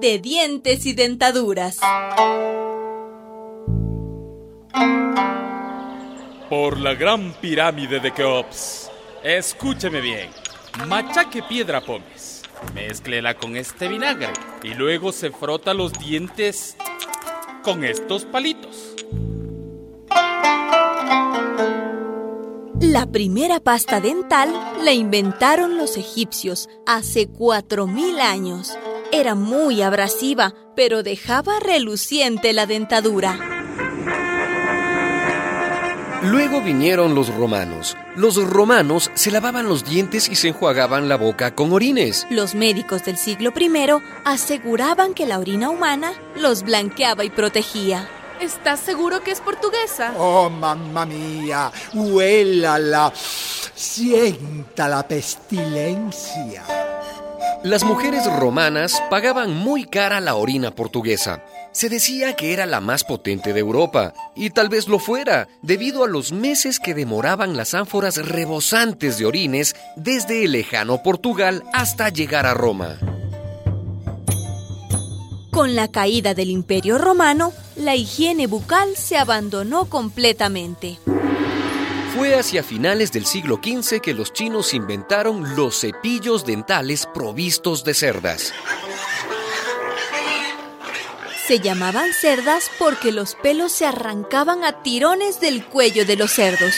de dientes y dentaduras. Por la gran pirámide de Keops. Escúcheme bien. Machaque piedra pomes. Mézclela con este vinagre. Y luego se frota los dientes con estos palitos. La primera pasta dental la inventaron los egipcios hace 4.000 años. Era muy abrasiva, pero dejaba reluciente la dentadura. Luego vinieron los romanos. Los romanos se lavaban los dientes y se enjuagaban la boca con orines. Los médicos del siglo I aseguraban que la orina humana los blanqueaba y protegía. ¿Estás seguro que es portuguesa? Oh, mamma mía, huélala, sienta la pestilencia. Las mujeres romanas pagaban muy cara la orina portuguesa. Se decía que era la más potente de Europa, y tal vez lo fuera, debido a los meses que demoraban las ánforas rebosantes de orines desde el lejano Portugal hasta llegar a Roma. Con la caída del Imperio Romano, la higiene bucal se abandonó completamente. Fue hacia finales del siglo XV que los chinos inventaron los cepillos dentales provistos de cerdas. Se llamaban cerdas porque los pelos se arrancaban a tirones del cuello de los cerdos.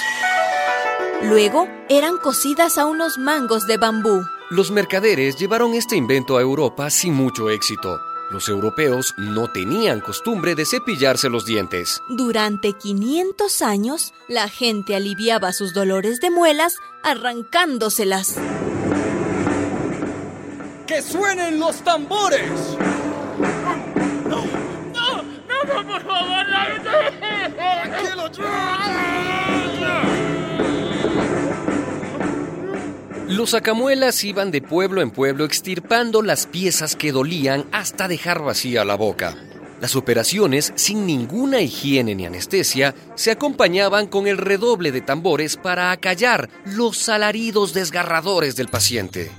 Luego eran cosidas a unos mangos de bambú. Los mercaderes llevaron este invento a Europa sin mucho éxito. Los europeos no tenían costumbre de cepillarse los dientes. Durante 500 años, la gente aliviaba sus dolores de muelas arrancándoselas. ¡Que suenen los tambores! ¡No! ¡No! ¡No, por favor! ¡Tranquilo, Los sacamuelas iban de pueblo en pueblo extirpando las piezas que dolían hasta dejar vacía la boca. Las operaciones, sin ninguna higiene ni anestesia, se acompañaban con el redoble de tambores para acallar los alaridos desgarradores del paciente.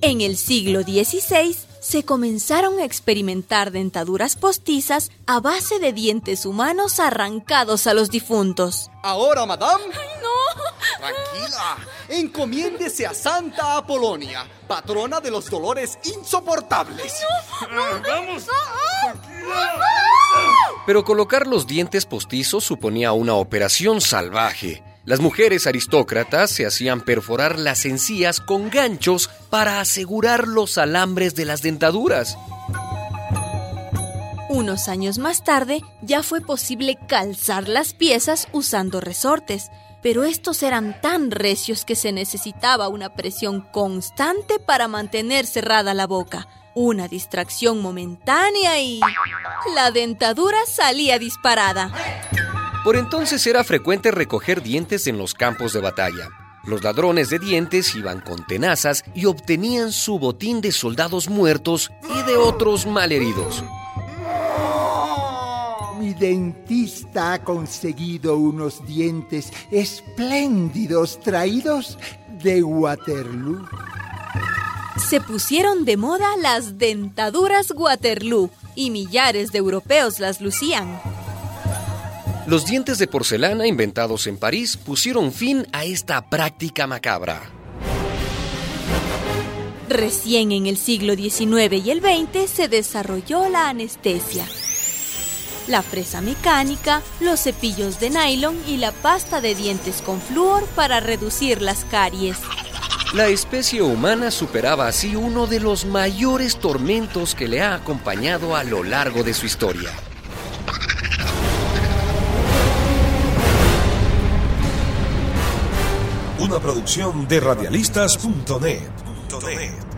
En el siglo XVI se comenzaron a experimentar dentaduras postizas a base de dientes humanos arrancados a los difuntos. Ahora, madame. Tranquila. Encomiéndese a Santa Apolonia, patrona de los dolores insoportables. No, ¡Vamos! Pero colocar los dientes postizos suponía una operación salvaje. Las mujeres aristócratas se hacían perforar las encías con ganchos para asegurar los alambres de las dentaduras. Unos años más tarde ya fue posible calzar las piezas usando resortes, pero estos eran tan recios que se necesitaba una presión constante para mantener cerrada la boca, una distracción momentánea y... la dentadura salía disparada. Por entonces era frecuente recoger dientes en los campos de batalla. Los ladrones de dientes iban con tenazas y obtenían su botín de soldados muertos y de otros malheridos. Mi dentista ha conseguido unos dientes espléndidos traídos de Waterloo. Se pusieron de moda las dentaduras Waterloo y millares de europeos las lucían. Los dientes de porcelana inventados en París pusieron fin a esta práctica macabra. Recién en el siglo XIX y el XX se desarrolló la anestesia. La fresa mecánica, los cepillos de nylon y la pasta de dientes con flúor para reducir las caries. La especie humana superaba así uno de los mayores tormentos que le ha acompañado a lo largo de su historia. Una producción de radialistas.net.